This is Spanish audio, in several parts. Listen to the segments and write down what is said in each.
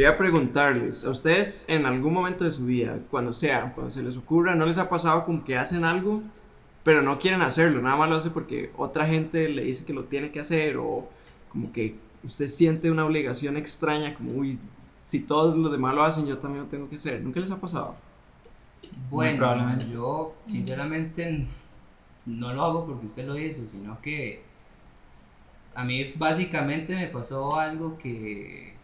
quería preguntarles, ¿a ustedes en algún momento de su vida, cuando sea, cuando se les ocurra, no les ha pasado como que hacen algo, pero no quieren hacerlo, nada más lo hace porque otra gente le dice que lo tiene que hacer o como que usted siente una obligación extraña, como, uy, si todos los demás lo hacen, yo también lo tengo que hacer. ¿Nunca les ha pasado? Bueno, yo sinceramente no lo hago porque usted lo hizo, sino que a mí básicamente me pasó algo que,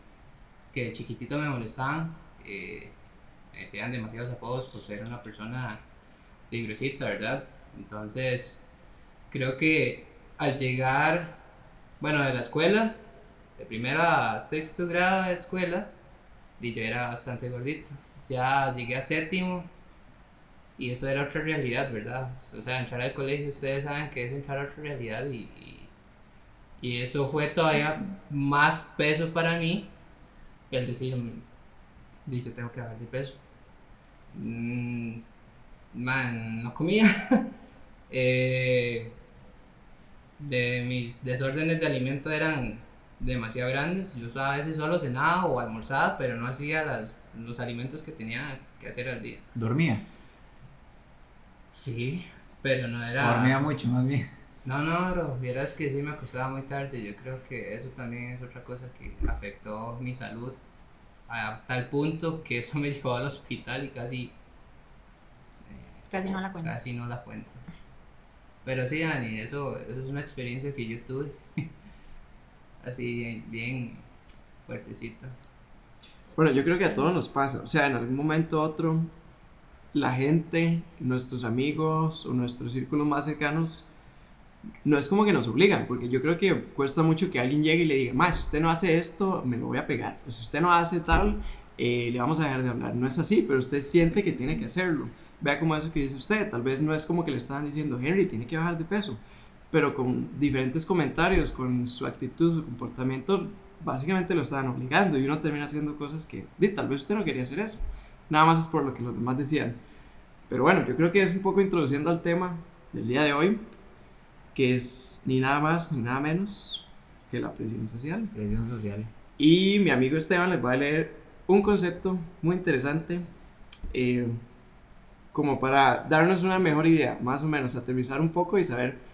que de chiquitito me molestaban. Eh, me decían demasiados apodos por ser una persona librecita, ¿verdad? Entonces, creo que al llegar, bueno, de la escuela, de primero a sexto grado de escuela, yo era bastante gordito. Ya llegué a séptimo y eso era otra realidad, ¿verdad? O sea, entrar al colegio, ustedes saben que es entrar a otra realidad y, y, eso fue todavía más peso para mí el decir, di, yo tengo que bajar de peso. Mm, man, no comía. Eh, de mis desórdenes de alimento eran demasiado grandes. Yo a veces solo cenaba o almorzaba, pero no hacía las, los alimentos que tenía que hacer al día. ¿Dormía? Sí, pero no era... Dormía mucho más bien. No, no, bro, vieras que sí me acostaba muy tarde. Yo creo que eso también es otra cosa que afectó mi salud a tal punto que eso me llevó al hospital y casi... Eh, casi no la cuento. Casi no la cuento. Pero sí, Dani, eso, eso es una experiencia que yo tuve. así bien, fuertecito. Bueno, yo creo que a todos nos pasa. O sea, en algún momento u otro, la gente, nuestros amigos o nuestros círculos más cercanos, no es como que nos obligan, porque yo creo que cuesta mucho que alguien llegue y le diga, más, si usted no hace esto, me lo voy a pegar. Pues si usted no hace tal, eh, le vamos a dejar de hablar. No es así, pero usted siente que tiene que hacerlo. Vea como eso que dice usted. Tal vez no es como que le estaban diciendo, Henry, tiene que bajar de peso pero con diferentes comentarios, con su actitud, su comportamiento, básicamente lo estaban obligando y uno termina haciendo cosas que tal vez usted no quería hacer eso. Nada más es por lo que los demás decían. Pero bueno, yo creo que es un poco introduciendo al tema del día de hoy, que es ni nada más ni nada menos que la presión social. Presión social. Y mi amigo Esteban les va a leer un concepto muy interesante, eh, como para darnos una mejor idea, más o menos, aterrizar un poco y saber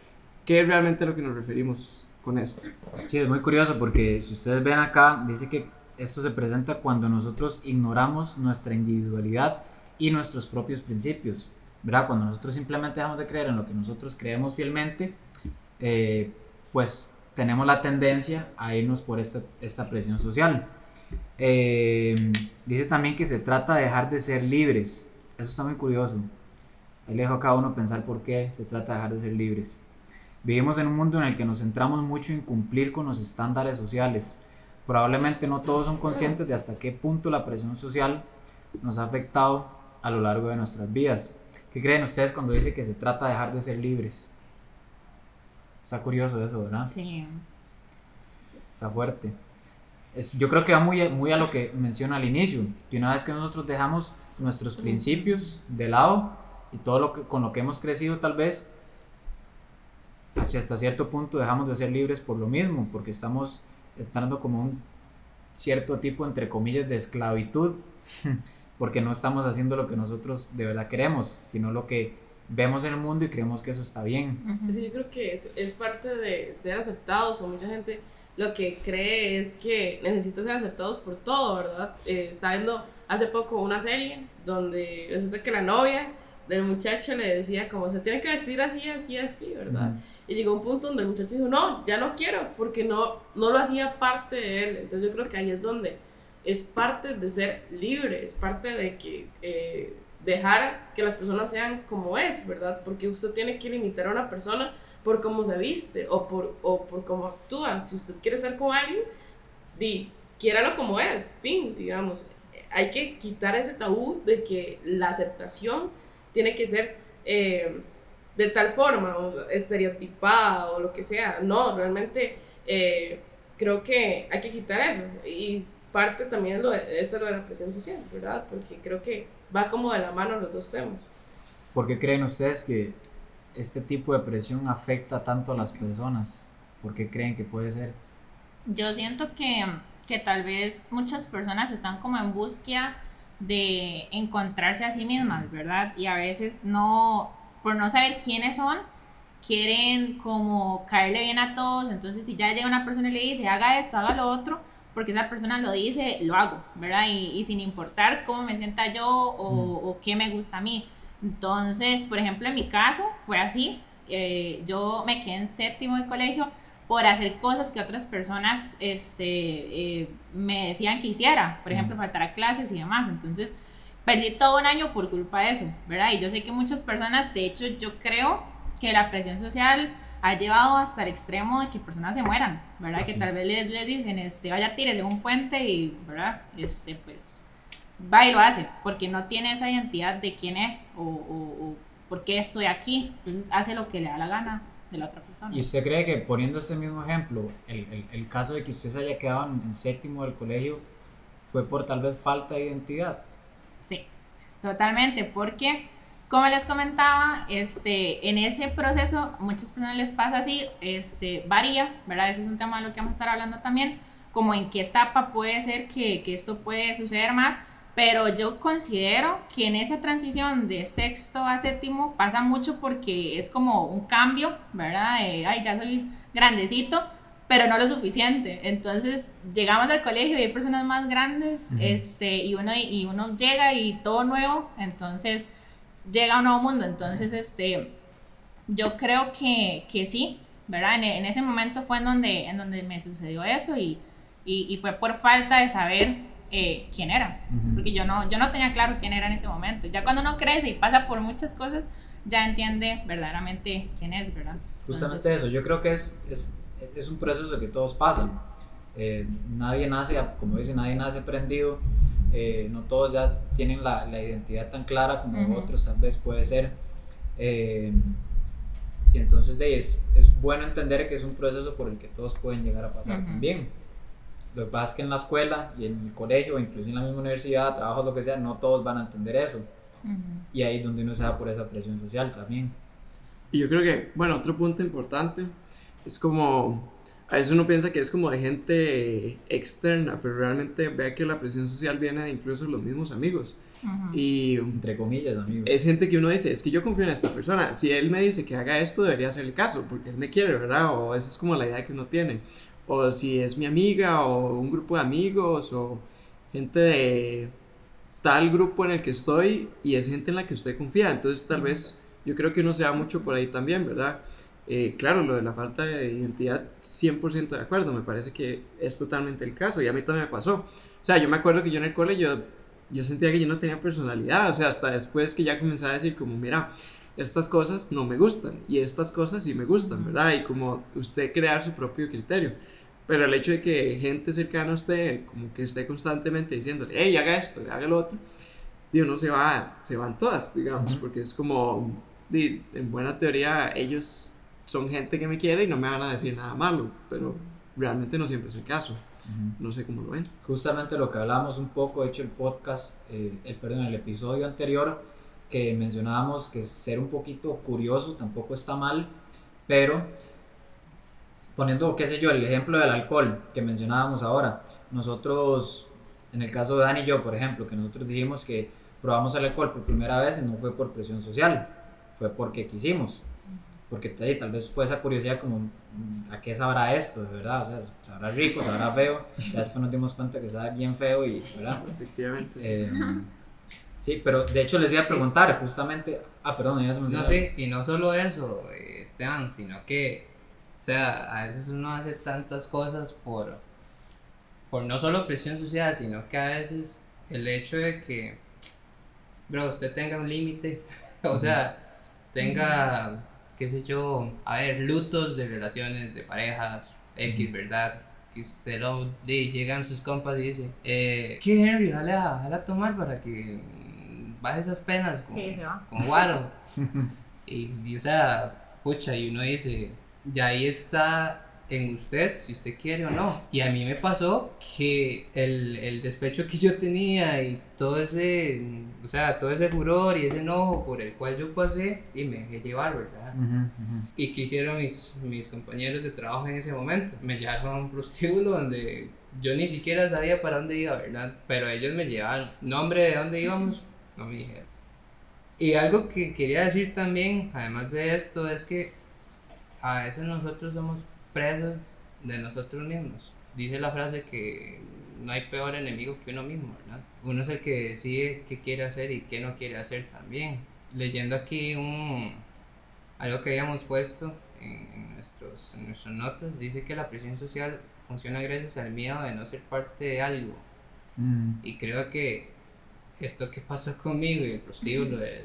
¿Qué es realmente lo que nos referimos con esto? Sí, es muy curioso porque si ustedes ven acá, dice que esto se presenta cuando nosotros ignoramos nuestra individualidad y nuestros propios principios. ¿Verdad? Cuando nosotros simplemente dejamos de creer en lo que nosotros creemos fielmente, eh, pues tenemos la tendencia a irnos por esta, esta presión social. Eh, dice también que se trata de dejar de ser libres. Eso está muy curioso. Ahí le dejo a cada uno pensar por qué se trata de dejar de ser libres. Vivimos en un mundo en el que nos centramos mucho en cumplir con los estándares sociales. Probablemente no todos son conscientes de hasta qué punto la presión social nos ha afectado a lo largo de nuestras vidas. ¿Qué creen ustedes cuando dice que se trata de dejar de ser libres? Está curioso eso, ¿verdad? Sí. Está fuerte. Es, yo creo que va muy, muy a lo que menciona al inicio, que una vez que nosotros dejamos nuestros principios de lado y todo lo que, con lo que hemos crecido tal vez, hacia hasta cierto punto dejamos de ser libres por lo mismo, porque estamos estando como un cierto tipo, entre comillas, de esclavitud, porque no estamos haciendo lo que nosotros de verdad queremos, sino lo que vemos en el mundo y creemos que eso está bien. Sí, yo creo que es, es parte de ser aceptados, o mucha gente lo que cree es que necesita ser aceptados por todo, ¿verdad? Eh, sabiendo hace poco una serie donde resulta que la novia del muchacho le decía como se tiene que vestir así, así, así, ¿verdad? Y llegó un punto donde el muchacho dijo, no, ya no quiero, porque no, no lo hacía parte de él. Entonces yo creo que ahí es donde es parte de ser libre, es parte de que eh, dejar que las personas sean como es, ¿verdad? Porque usted tiene que limitar a una persona por cómo se viste o por, o por cómo actúa. Si usted quiere ser con alguien, di, quiéralo como es, fin, digamos. Hay que quitar ese tabú de que la aceptación tiene que ser... Eh, de tal forma, o estereotipada o lo que sea. No, realmente eh, creo que hay que quitar eso. Y parte también lo de, esto lo de la presión social, ¿verdad? Porque creo que va como de la mano los dos temas. ¿Por qué creen ustedes que este tipo de presión afecta tanto a las personas? ¿Por qué creen que puede ser? Yo siento que que tal vez muchas personas están como en búsqueda de encontrarse a sí mismas, ¿verdad? Y a veces no, por no saber quiénes son, quieren como caerle bien a todos, entonces si ya llega una persona y le dice, haga esto, haga lo otro, porque esa persona lo dice, lo hago, ¿verdad? Y, sin importar cómo me sienta yo o, o, qué me gusta a mí. Entonces, por ejemplo, en mi caso fue así, eh, yo me quedé en séptimo de colegio por hacer cosas que otras personas este, eh, me decían que hiciera, por ejemplo, faltar a clases y demás. Entonces, perdí todo un año por culpa de eso, ¿verdad? Y yo sé que muchas personas, de hecho, yo creo que la presión social ha llevado hasta el extremo de que personas se mueran, ¿verdad? Ah, que tal vez les, les, dicen, este, vaya, tire de un puente y, ¿verdad? Este, pues, va y lo hace, porque no tiene esa identidad de quién es o, o, o por qué estoy aquí. Entonces hace lo que le da la gana de la otra persona. ¿Y usted cree que poniendo ese mismo ejemplo, el, el, el caso de que usted se haya quedado en, séptimo del colegio fue por tal vez falta de identidad? Sí, totalmente, porque como les comentaba, este, en ese proceso muchas personas les pasa así, este, varía, ¿verdad? Ese es un tema de lo que vamos a estar hablando también, como en qué etapa puede ser que, que esto puede suceder más, pero yo considero que en esa transición de sexto a séptimo pasa mucho porque es como un cambio, ¿verdad? ay, ya soy grandecito, pero no lo suficiente. Entonces llegamos al colegio y hay personas más grandes este, y, uno, y uno llega y todo nuevo, entonces llega a un nuevo mundo. Entonces, este, yo creo que, que sí, ¿verdad? En, en, ese momento fue en donde, en donde me sucedió eso y, y, y fue por falta de saber eh, quién era, porque yo no, yo no tenía claro quién era en ese momento. Ya cuando uno crece y pasa por muchas cosas, ya entiende verdaderamente quién es, ¿verdad? Justamente eso, yo creo que es, es, es, un proceso que todos pasan. Eh, nadie nace, como dice, nadie nace aprendido. Eh, no todos ya tienen la, la identidad tan clara como otros tal vez puede ser. y entonces de, es, es bueno entender que es un proceso por el que todos pueden llegar a pasar también lo que pasa es que en la escuela y en el colegio, incluso en la misma universidad, trabajo, lo que sea, no todos van a entender eso. Y ahí es donde uno se da por esa presión social también. Y yo creo que, bueno, otro punto importante es como, a veces uno piensa que es como de gente externa, pero realmente vea que la presión social viene de incluso los mismos amigos. Y entre comillas, amigos. Es gente que uno dice, es que yo confío en esta persona. Si él me dice que haga esto, debería hacerle caso, porque él me quiere, ¿verdad? O esa es como la idea que uno tiene o si es mi amiga o un grupo de amigos o gente de tal grupo en el que estoy y es gente en la que usted confía. Entonces tal vez yo creo que uno se da mucho por ahí también, ¿verdad? Eh, claro, lo de la falta de identidad, 100% de acuerdo, me parece que es totalmente el caso y a mí también me pasó. O sea, yo me acuerdo que yo en el cole yo, yo sentía que yo no tenía personalidad, o sea, hasta después que ya comencé a decir como, mira, estas cosas no me gustan y estas cosas sí me gustan, ¿verdad? Y como usted crear su propio criterio. Pero el hecho de que gente cercana a usted, como que esté constantemente diciéndole, hey, haga esto, haga lo otro, digo, no se va, se van todas, digamos, porque es como, en buena teoría, ellos son gente que me quiere y no me van a decir nada malo, pero realmente no siempre es el caso. No sé cómo lo ven. Justamente lo que hablábamos un poco, hecho el podcast, eh, el, perdón, el episodio anterior, que mencionábamos que ser un poquito curioso tampoco está mal, pero poniendo, qué sé yo, el ejemplo del alcohol que mencionábamos ahora, nosotros, en el caso de Dani y yo, por ejemplo, que nosotros dijimos que probamos el alcohol por primera vez y no fue por presión social, fue porque quisimos, porque tal vez fue esa curiosidad como, mm, ¿a qué sabrá esto? De verdad, o sea, sabrá rico, sabrá feo, ya después nos dimos cuenta que sabe bien feo y, ¿verdad? Efectivamente. Eh, sí, pero de hecho les iba a preguntar justamente, ah, perdón, ya se me No, sí, y no solo eso, Esteban, sino que o sea, a veces uno hace tantas cosas por, por no solo presión social, sino que a veces el hecho de que, bro, usted tenga un límite, o sea, tenga, qué sé yo, a ver, lutos de relaciones, de parejas, X, ¿verdad? Que se lo de, llegan sus compas y dicen, eh, ¿qué Henry? Jala, jala tomar para que baje esas penas con, con Guaro. y, y, o sea, pucha, y uno dice, y ahí está en usted si usted quiere o no. Y a mí me pasó que el, el, despecho que yo tenía y todo ese, o sea, todo ese furor y ese enojo por el cual yo pasé y me dejé llevar, ¿verdad? ¿Y qué hicieron mis, mis compañeros de trabajo en ese momento? Me llevaron a un prostíbulo donde yo ni siquiera sabía para dónde iba, ¿verdad? Pero ellos me llevaban. Nombre de dónde íbamos, no me dijeron. Y algo que quería decir también, además de esto, es que a veces nosotros somos presos de nosotros mismos. Dice la frase que no hay peor enemigo que uno mismo, ¿verdad? Uno es el que decide qué quiere hacer y qué no quiere hacer también. Leyendo aquí un, algo que habíamos puesto en, nuestros, en nuestras notas, dice que la presión social funciona gracias al miedo de no ser parte de algo. Mm. Y creo que esto que pasó conmigo y el prostíbulo de,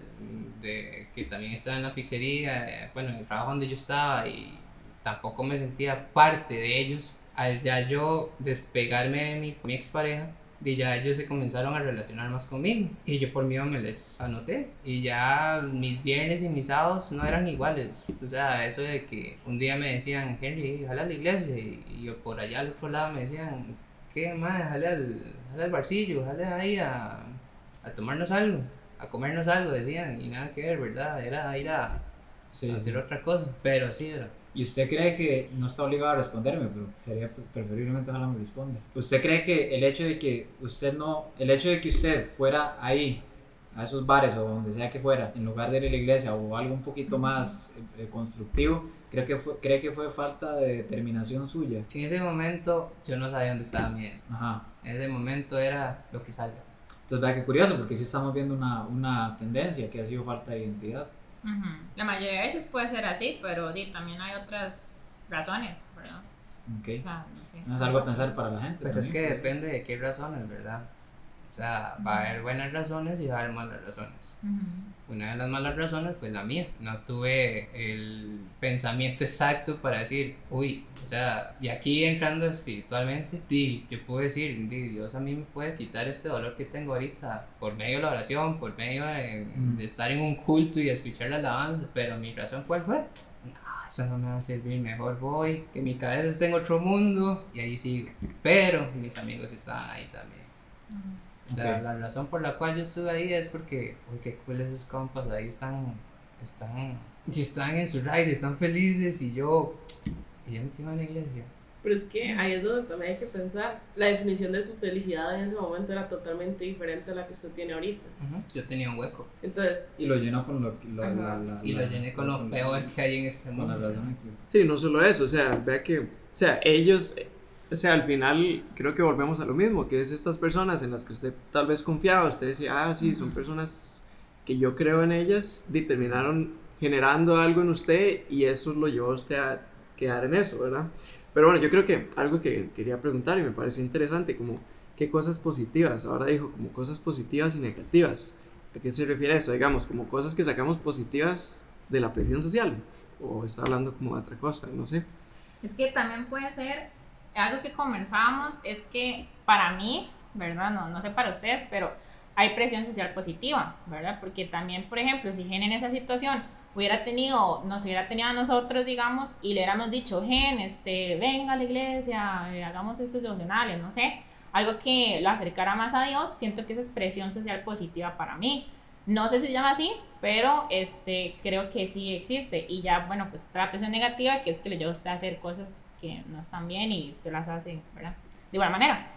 de, que también estaba en la pizzería, eh, bueno, en el trabajo donde yo estaba y tampoco me sentía parte de ellos, al ya yo despegarme de mi, mi expareja, y ya ellos se comenzaron a relacionar más conmigo. Y yo por miedo me les anoté. Y ya mis viernes y mis sábados no eran iguales. O sea eso de que un día me decían Henry jala a la iglesia y yo por allá al otro lado me decían qué más jale al, jale al barcillo jale ahí a, a tomarnos algo a comernos algo decían. Y nada que ver verdad era ir a, hacer otra cosa. Pero así era y usted cree que, no está obligado a responderme, pero sería preferiblemente ojalá me responda. ¿Usted cree que el hecho de que usted no, el hecho de que usted fuera ahí, a esos bares o donde sea que fuera, en lugar de ir a la iglesia o algo un poquito más eh, constructivo, ¿cree que, fue, ¿cree que fue falta de determinación suya? En ese momento yo no sabía dónde estaba mi Ajá. En ese momento era lo que salga. Entonces, vea qué curioso, porque sí estamos viendo una, una tendencia que ha sido falta de identidad. La mayoría de veces puede ser así, pero también hay otras razones, ¿verdad? Okay. no, es algo a pensar para la gente. Pero es que depende de qué razones, ¿verdad? O sea, va a haber buenas razones y va a haber malas razones. Una de las malas razones fue la mía. No tuve el pensamiento exacto para decir, uy, o sea, y aquí entrando espiritualmente, sí, yo puedo decir, Dios a mí me puede quitar este dolor que tengo ahorita por medio de la oración, por medio de, mm. estar en un culto y escuchar la alabanza, pero mi razón cuál fue? No, eso no me va a servir, mejor voy, que mi cabeza esté en otro mundo y ahí sigo. Pero mis amigos estaban ahí también. O sea, la razón por la cual yo estuve ahí es porque, uy, qué cool esos compas, ahí están, están, están en su ride, están felices y yo y yo metí en la iglesia. Pero es que ahí es donde también hay que pensar. La definición de su felicidad en ese momento era totalmente diferente a la que usted tiene ahorita. Yo tenía un hueco. Entonces. Y lo llenó con lo, Y lo llené con lo peor que hay en este mundo. Sí, no solo eso. O sea, vea que. O sea, ellos. O sea, al final creo que volvemos a lo mismo, que es estas personas en las que usted tal vez confiaba, usted decía, ah, sí, son personas que yo creo en ellas, determinaron generando algo en usted y eso lo llevó a usted a quedar en eso, ¿verdad? Pero bueno, yo creo que algo que quería preguntar y me parece interesante, como qué cosas positivas, ahora dijo como cosas positivas y negativas. ¿A qué se refiere eso? Digamos, como cosas que sacamos positivas de la presión social. O está hablando como de otra cosa, no sé. Es que también puede ser, algo que conversábamos es que para mí, ¿verdad? No, no sé para ustedes, pero hay presión social positiva, ¿verdad? Porque también, por ejemplo, si en esa situación hubiera tenido, nos hubiera tenido a nosotros, digamos, y le hubiéramos dicho, Gen, este, venga a la iglesia, eh, hagamos estos devocionales, no sé, algo que lo acercara más a Dios, siento que esa es presión social positiva para mí. No sé si se llama así, pero este, creo que sí existe. Y ya, bueno, pues está la presión negativa, que es que le lleva a a hacer cosas que no están bien y usted las hace, ¿verdad? De igual manera.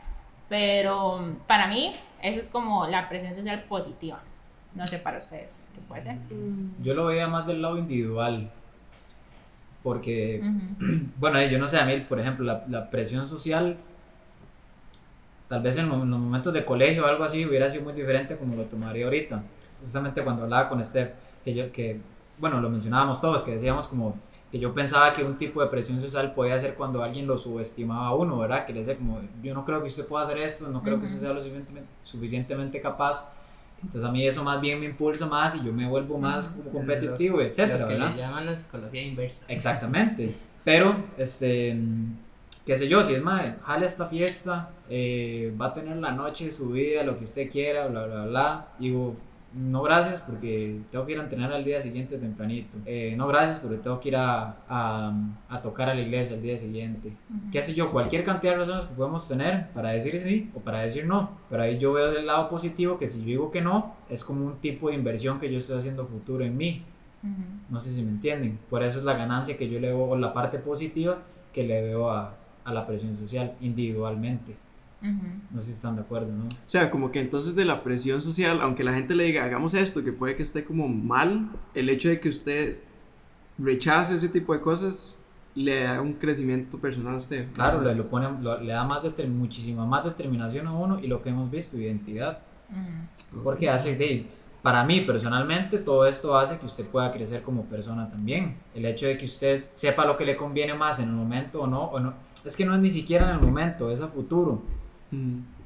Pero para mí, eso es como la presión social positiva. No sé para ustedes, ¿qué puede ser? Mm. Yo lo veía más del lado individual. Porque, bueno, yo no sé, a mí, por ejemplo, la, la presión social, tal vez en los, momentos de colegio o algo así, hubiera sido muy diferente como lo tomaría ahorita. Justamente cuando hablaba con Steph, que yo, que, bueno, lo mencionábamos todos, que decíamos como que yo pensaba que un tipo de presión social podía ser cuando alguien lo subestimaba a uno, ¿verdad? Que le decía como, yo no creo que usted pueda hacer esto, no creo que usted sea lo suficientemente, suficientemente capaz entonces a mí eso más bien me impulsa más y yo me vuelvo más competitivo, etcétera, lo que le llaman la psicología inversa. Exactamente. Pero, este, qué sé yo, si es más, jale esta fiesta, eh, va a tener la noche su vida, lo que usted quiera, bla, bla, bla. Digo, no gracias porque tengo que ir a entrenar al día siguiente tempranito. Eh, no gracias porque tengo que ir a, a, tocar a la iglesia al día siguiente. ¿Qué sé yo? Cualquier cantidad de razones que podemos tener para decir sí o para decir no. Pero ahí yo veo del lado positivo que si digo que no, es como un tipo de inversión que yo estoy haciendo futuro en mí. No sé si me entienden. Por eso es la ganancia que yo le veo, o la parte positiva que le veo a, a la presión social individualmente. No sé si están de acuerdo, ¿no? O sea, como que entonces de la presión social, aunque la gente le diga, hagamos esto, que puede que esté como mal, el hecho de que usted rechace ese tipo de cosas le da un crecimiento personal a usted. Claro, le, lo pone, le da más muchísima más determinación a uno y lo que hemos visto, identidad. Porque hace de, para mí personalmente, todo esto hace que usted pueda crecer como persona también. El hecho de que usted sepa lo que le conviene más en el momento o no, o no es que no es ni siquiera en el momento, es a futuro.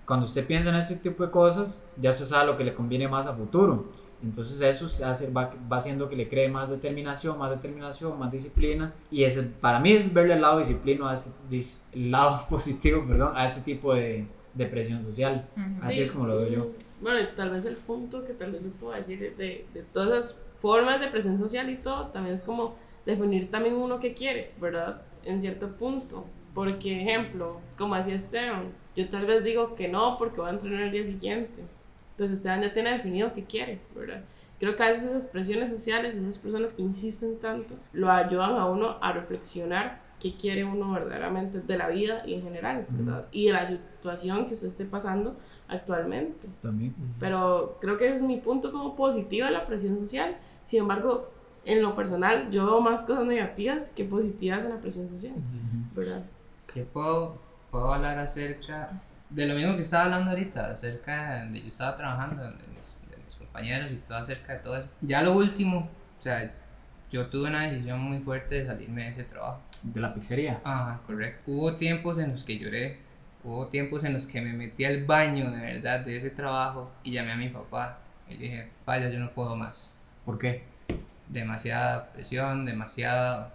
Cuando usted piensa en este tipo de cosas, ya usted sabe lo que le conviene más a futuro. Entonces eso hace, va, va, haciendo que le cree más determinación, más determinación, más disciplina. Y ese, para mí es verle el lado disciplino, a ese, el lado positivo, perdón, a ese tipo de, de presión social. Así es como lo veo yo. Bueno, y tal vez el punto que tal vez yo puedo decir de, de todas las formas de presión social y todo, también es como definir también uno que quiere, ¿verdad? En cierto punto. Porque, ejemplo, como hacía Esteban, yo tal vez digo que no porque voy a entrenar el día siguiente. Entonces Esteban ya tiene definido qué quiere, ¿verdad? Creo que a veces esas presiones sociales, esas personas que insisten tanto, lo ayudan a uno a reflexionar qué quiere uno verdaderamente de la vida y en general, ¿verdad? Y de la situación que usted esté pasando actualmente. También. Pero creo que es mi punto como positivo de la presión social. Sin embargo, en lo personal, yo veo más cosas negativas que positivas en la presión social, ¿verdad? Yo puedo, puedo hablar acerca de lo mismo que estaba hablando ahorita, acerca de yo estaba trabajando, de mis, de mis compañeros y todo acerca de todo eso. Ya lo último, o sea, yo tuve una decisión muy fuerte de salirme de ese trabajo. ¿De la pizzería? Ajá, correcto. Hubo tiempos en los que lloré, hubo tiempos en los que me metí al baño de verdad de ese trabajo y llamé a mi papá y dije, vaya, yo no puedo más. ¿Por qué? Demasiada presión, demasiado,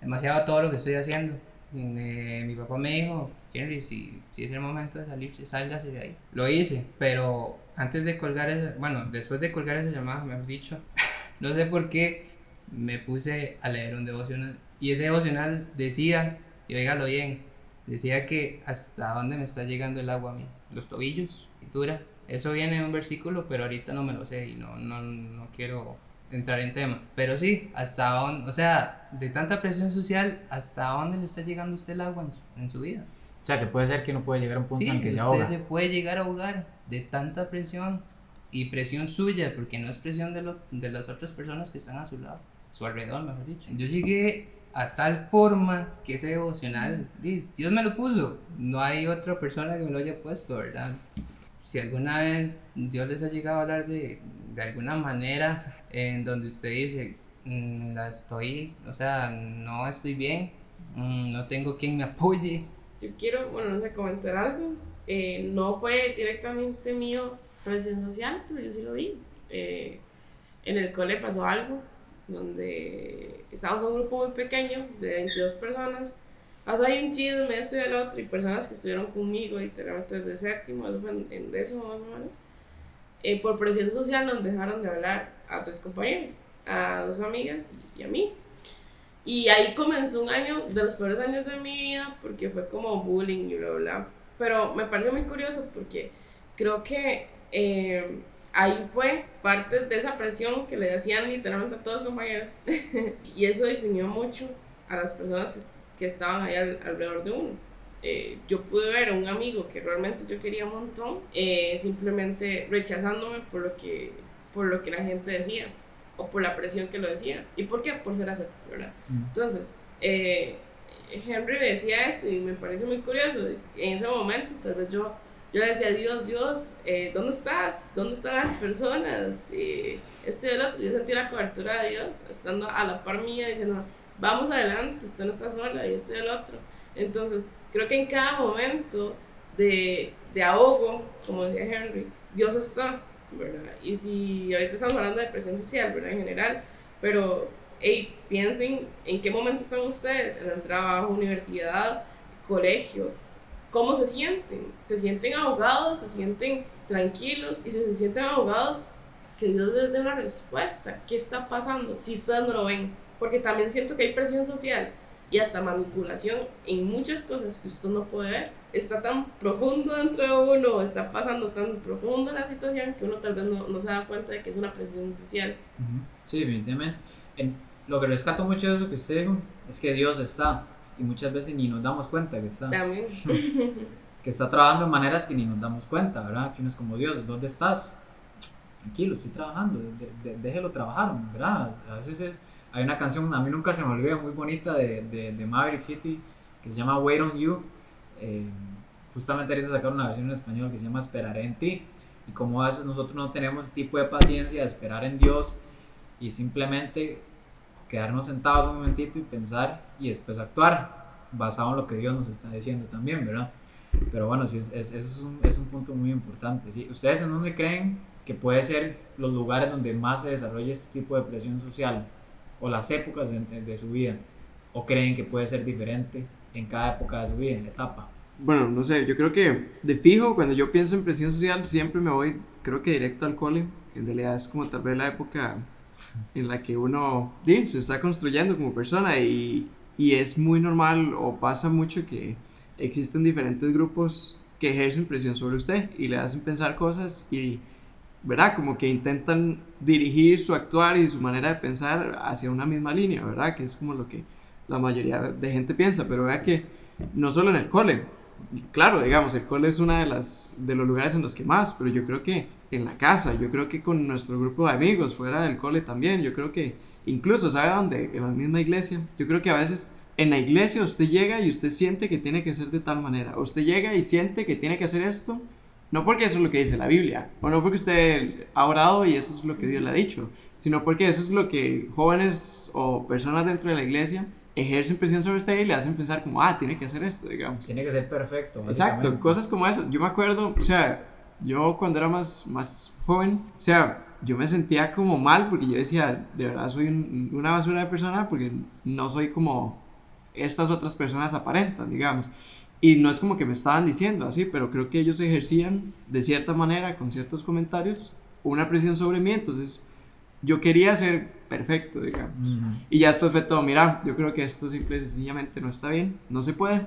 demasiado todo lo que estoy haciendo eh, mi papá me dijo, Henry, si, si es el momento de salir, sálgase de ahí. Lo hice, pero antes de colgar esa, bueno, después de colgar esa llamada, mejor dicho, no sé por qué me puse a leer un devocional. Y ese devocional decía, y oígalo bien, decía que hasta dónde me está llegando el agua a mí, los tobillos, pintura. Eso viene de un versículo, pero ahorita no me lo sé y no, no, no quiero entrar en tema. Pero sí, hasta dónde, o sea, de tanta presión social, ¿hasta dónde le está llegando usted el agua en su, vida? O sea, que puede ser que uno puede llegar a un punto en que se ahoga. se puede llegar a ahogar de tanta presión y presión suya, porque no es presión de, lo, de las otras personas que están a su lado, su alrededor, mejor dicho. Yo llegué a tal forma que ese devocional, Dios me lo puso, no hay otra persona que me lo haya puesto, ¿verdad? Si alguna vez Dios les ha llegado a hablar de, de alguna manera en donde usted dice, mm, la estoy, o sea, no estoy bien, mm, no tengo quien me apoye. Yo quiero, bueno, no sé, comentar algo. Eh, no fue directamente mío presión social, pero yo sí lo vi. Eh, en el cole pasó algo donde estábamos un grupo muy pequeño de 22 personas. Pasó ahí un chisme, esto y el otro, y personas que estuvieron conmigo literalmente desde séptimo, eso fue en, en décimo más o menos eh, por presión social nos dejaron de hablar a tres compañeros, a dos amigas y, a mí. Y ahí comenzó un año de los peores años de mi vida porque fue como bullying y bla, bla. Pero me parece muy curioso porque creo que eh, ahí fue parte de esa presión que le hacían literalmente a todos los compañeros. y eso definió mucho a las personas que, que estaban ahí alrededor de uno. Eh, yo pude ver a un amigo que realmente yo quería un montón, eh, simplemente rechazándome por lo, que, por lo que la gente decía o por la presión que lo decía. ¿Y por qué? Por ser aceptado, ¿verdad? Mm. Entonces, eh, Henry decía esto y me parece muy curioso. En ese momento, tal vez yo, yo le decía, Dios, Dios, ¿dónde estás? ¿Dónde están las personas? Y este y el otro. Yo sentí la cobertura de Dios estando a la par mía diciendo, vamos adelante, usted no está sola y esto y el otro. Entonces, creo que en cada momento de, de ahogo, como decía Henry, Dios está, ¿verdad? Y si ahorita estamos hablando de presión social, ¿verdad? En general, pero, hey, piensen en qué momento están ustedes, en el trabajo, universidad, colegio, ¿cómo se sienten? ¿Se sienten ahogados? ¿Se sienten tranquilos? Y si se sienten ahogados, que Dios les dé una respuesta. ¿Qué está pasando? Si ustedes no lo ven. Porque también siento que hay presión social y hasta manipulación en muchas cosas que usted no puede ver. Está tan profundo dentro de uno, está pasando tan profundo la situación que uno tal vez no, no se da cuenta de que es una presión social. Sí, definitivamente. En, lo que rescato mucho de eso que usted dijo es que Dios está. y muchas veces ni nos damos cuenta que está. También. que está trabajando en maneras que ni nos damos cuenta, ¿verdad? Que uno es como, Dios, ¿dónde estás? Tranquilo, estoy trabajando, déjelo trabajar, ¿verdad? A veces es, hay una canción, a mí nunca se me olvida, muy bonita de, de, Maverick City, que se llama Wait on You. Eh, justamente ahorita sacar una versión en español que se llama Esperaré en ti. Y como a veces nosotros no tenemos ese tipo de paciencia de esperar en Dios y simplemente quedarnos sentados un momentito y pensar y después actuar basado en lo que Dios nos está diciendo también, ¿verdad? Pero bueno, sí, es, es, un, es un punto muy importante. ¿sí? ¿Ustedes en dónde creen que puede ser los lugares donde más se desarrolla este tipo de presión social o las épocas de, de su vida? ¿O creen que puede ser diferente en cada época de su vida, en la etapa? Bueno, no sé, yo creo que de fijo, cuando yo pienso en presión social, siempre me voy, creo que directo al cole, que en realidad es como tal vez la época en la que uno se está construyendo como persona y, y es muy normal o pasa mucho que existen diferentes grupos que ejercen presión sobre usted y le hacen pensar cosas y, ¿verdad? Como que intentan dirigir su actuar y su manera de pensar hacia una misma línea, ¿verdad? Que es como lo que la mayoría de gente piensa, pero vea que no solo en el cole, claro, digamos, el cole es uno de, las, de los lugares en los que más, pero yo creo que en la casa, yo creo que con nuestro grupo de amigos, fuera del cole también, yo creo que incluso, ¿sabe dónde? En la misma iglesia. Yo creo que a veces en la iglesia usted llega y usted siente que tiene que ser de tal manera. Usted llega y siente que tiene que hacer esto, no porque eso es lo que dice la Biblia, o no porque usted ha orado y eso es lo que Dios le ha dicho, sino porque eso es lo que jóvenes o personas dentro de la iglesia ejercen presión sobre usted y le hacen pensar como, ah, tiene que hacer esto, digamos. Tiene que ser perfecto. Exacto, cosas como esas. Yo me acuerdo, o sea, yo cuando era más, más joven, o sea, yo me sentía como mal porque yo decía, de verdad soy una basura de persona porque no soy como estas otras personas aparentan, digamos. Y no es como que me estaban diciendo así, pero creo que ellos ejercían de cierta manera, con ciertos comentarios, una presión sobre mí. Entonces, yo quería ser perfecto, digamos. Y ya después fue todo, mira, yo creo que esto simple y sencillamente no está bien, no se puede.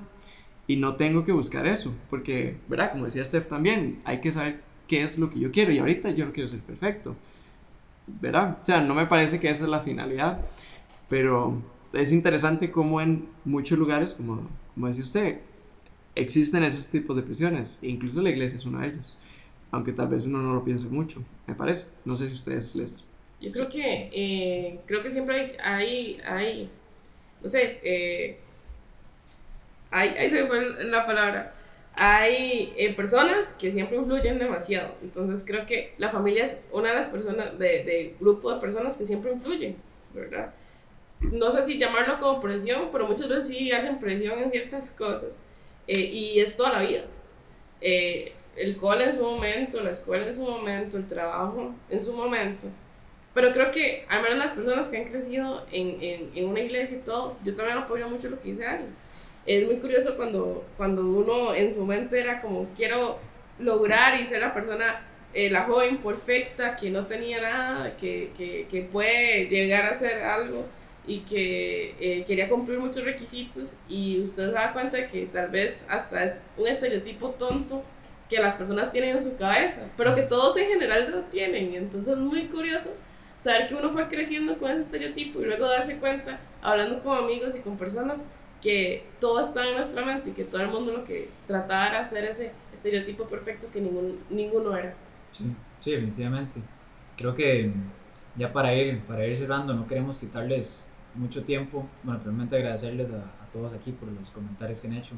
Y no tengo que buscar eso, porque, ¿verdad? Como decía Steph también, hay que saber qué es lo que yo quiero. Y ahorita yo no quiero ser perfecto, ¿verdad? O sea, no me parece que esa es la finalidad, pero es interesante cómo en muchos lugares, como, como decía usted, existen esos tipos de presiones. Incluso la iglesia es uno de ellos. Aunque tal vez uno no lo piense mucho, me parece. No sé si ustedes les yo creo que, eh, creo que siempre hay, hay, no sé, eh, hay, ahí se me fue la palabra, hay eh, personas que siempre influyen demasiado. Entonces creo que la familia es una de las personas, de, de grupo de personas que siempre influyen, ¿verdad? No sé si llamarlo como presión, pero muchas veces sí hacen presión en ciertas cosas. Y es toda la vida. el cole en su momento, la escuela en su momento, el trabajo en su momento. Pero creo que, al menos las personas que han crecido en, en, en una iglesia y todo, yo también apoyo mucho lo que dice Ani. Es muy curioso cuando, cuando uno en su mente era como, quiero lograr y ser la persona, eh, la joven perfecta, que no tenía nada, que, que, que puede llegar a hacer algo y que eh, quería cumplir muchos requisitos y usted se da cuenta que tal vez hasta es un estereotipo tonto que las personas tienen en su cabeza, pero que todos en general lo tienen. Entonces es muy curioso saber que uno fue creciendo con ese estereotipo y luego darse cuenta, hablando con amigos y con personas, que todo está en nuestra mente y que todo el mundo lo que trataba era hacer ese estereotipo perfecto que ningún, ninguno era. Sí, sí, definitivamente. Creo que ya para ir, para ir cerrando, no queremos quitarles mucho tiempo. Bueno, primeramente agradecerles a, a todos aquí por los comentarios que han hecho.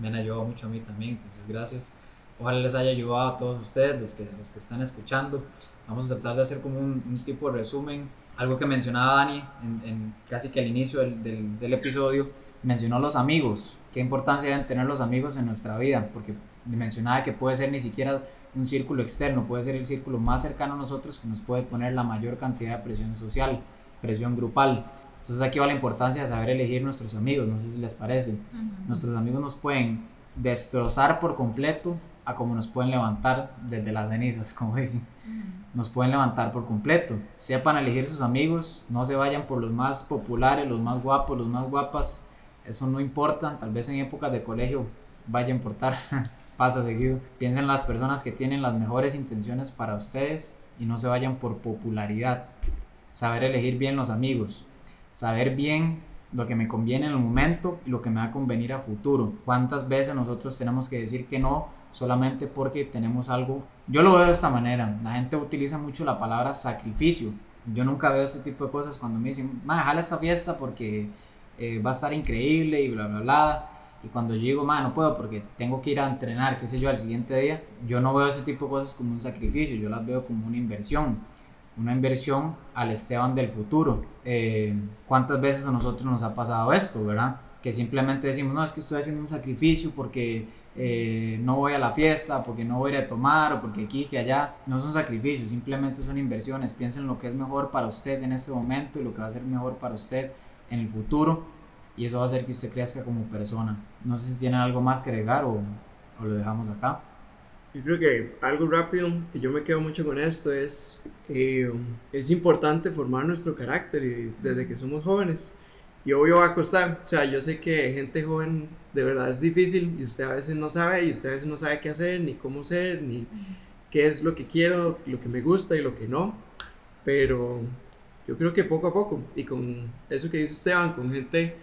Me han ayudado mucho a mí también, entonces gracias. Ojalá les haya ayudado a todos ustedes, los que, los que están escuchando. Vamos a tratar de hacer como un, tipo de resumen. Algo que mencionaba Dani en, casi que al inicio del, del, del, episodio, mencionó los amigos. Qué importancia deben tener los amigos en nuestra vida, porque mencionaba que puede ser ni siquiera un círculo externo, puede ser el círculo más cercano a nosotros que nos puede poner la mayor cantidad de presión social, presión grupal. Entonces aquí va la importancia de saber elegir nuestros amigos, no sé si les parece. Nuestros amigos nos pueden destrozar por completo a como nos pueden levantar desde las cenizas, como dicen nos pueden levantar por completo. Sepan elegir sus amigos, no se vayan por los más populares, los más guapos, los más guapas. Eso no importa, tal vez en épocas de colegio vaya a importar, pasa seguido. Piensen en las personas que tienen las mejores intenciones para ustedes y no se vayan por popularidad. Saber elegir bien los amigos, saber bien lo que me conviene en el momento y lo que me va a convenir a futuro. ¿Cuántas veces nosotros tenemos que decir que no solamente porque tenemos algo? Yo lo veo de esta manera. La gente utiliza mucho la palabra sacrificio. Yo nunca veo ese tipo de cosas cuando me dicen, ma, jala esta fiesta porque eh, va a estar increíble y bla, bla, bla. Y cuando yo digo, ma, no puedo porque tengo que ir a entrenar, qué sé yo, al siguiente día, yo no veo ese tipo de cosas como un sacrificio, yo las veo como una inversión una inversión al Esteban del futuro. Eh, ¿Cuántas veces a nosotros nos ha pasado esto, verdad? Que simplemente decimos, no, es que estoy haciendo un sacrificio porque eh, no voy a la fiesta, porque no voy a ir a tomar, o porque aquí, que allá. No son sacrificios, simplemente son inversiones. Piensen en lo que es mejor para usted en este momento y lo que va a ser mejor para usted en el futuro. Y eso va a hacer que usted crezca como persona. No sé si tienen algo más que agregar o, o lo dejamos acá. Yo creo que algo rápido, que yo me quedo mucho con esto, es, eh, es importante formar nuestro carácter y desde que somos jóvenes. Y obvio va a costar, o sea, yo sé que gente joven de verdad es difícil y usted a veces no sabe y usted a veces no sabe qué hacer, ni cómo ser, ni qué es lo que quiero, lo que me gusta y lo que no. Pero yo creo que poco a poco y con eso que dice Esteban, con gente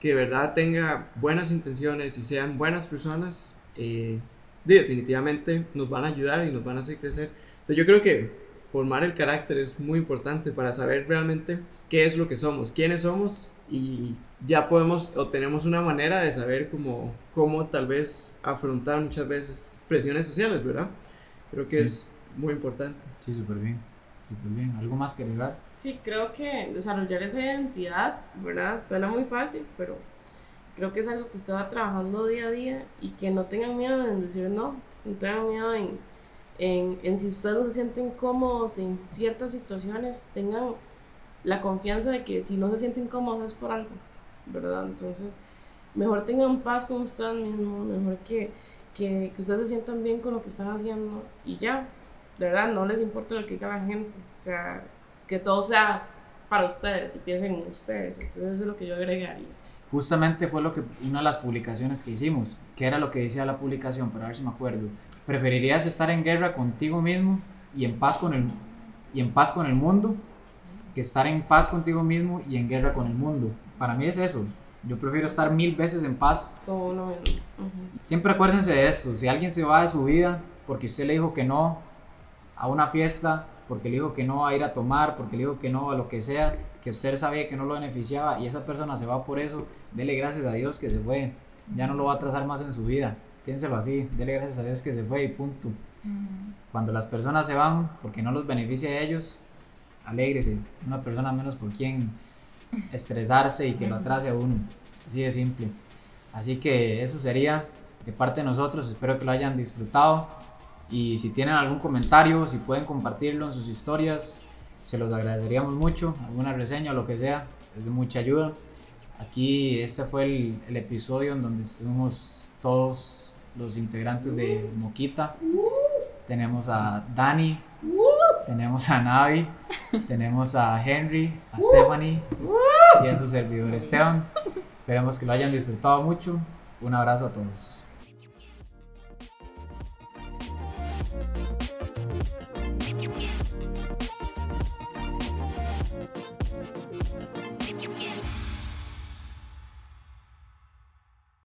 que de verdad tenga buenas intenciones y sean buenas personas, eh, definitivamente nos van a ayudar y nos van a hacer crecer. Entonces yo creo que formar el carácter es muy importante para saber realmente qué es lo que somos, quiénes somos y ya podemos o tenemos una manera de saber cómo, cómo tal vez afrontar muchas veces presiones sociales, ¿verdad? Creo que es muy importante. Sí, súper bien, súper bien. ¿Algo más que agregar? Sí, creo que desarrollar esa identidad, ¿verdad? Suena muy fácil, pero creo que es algo que usted va trabajando día a día y que no tengan miedo en decir no, no tengan miedo en, en, en si ustedes no se sienten cómodos en ciertas situaciones, tengan la confianza de que si no se sienten cómodos es por algo, ¿verdad? Entonces, mejor tengan paz con ustedes mismos, mejor que, que, que ustedes se sientan bien con lo que están haciendo y ya, de verdad, no les importa lo que diga la gente, o sea, que todo sea para ustedes y piensen en ustedes, entonces eso es lo que yo agregaría justamente fue lo que una de las publicaciones que hicimos, que era lo que decía la publicación, para ver si me acuerdo. Preferirías estar en guerra contigo mismo y en paz con el y en paz con el mundo que estar en paz contigo mismo y en guerra con el mundo. Para mí es eso. Yo prefiero estar mil veces en paz. Siempre acuérdense de esto. Si alguien se va de su vida porque usted le dijo que no a una fiesta, porque le dijo que no a ir a tomar, porque le dijo que no a lo que sea, que usted sabía que no lo beneficiaba y esa persona se va por eso, dele gracias a Dios que se fue. Ya no lo va a trazar más en su vida. Piénselo así, dele gracias a Dios que se fue y punto. Cuando las personas se van porque no los beneficia a ellos, alégrese. Una persona menos por quien estresarse y que lo atrase a uno. Así de simple. Así que eso sería de parte de nosotros. Espero que lo hayan disfrutado. Y si tienen algún comentario, si pueden compartirlo en sus historias, se los agradeceríamos mucho. Alguna reseña o lo que sea, es de mucha ayuda. Aquí este fue el, episodio en donde estuvimos todos los integrantes de Moquita. Tenemos a Dani, tenemos a Navi, tenemos a Henry, a Stephanie y a su servidor Esteban. Esperemos que lo hayan disfrutado mucho. Un abrazo a todos.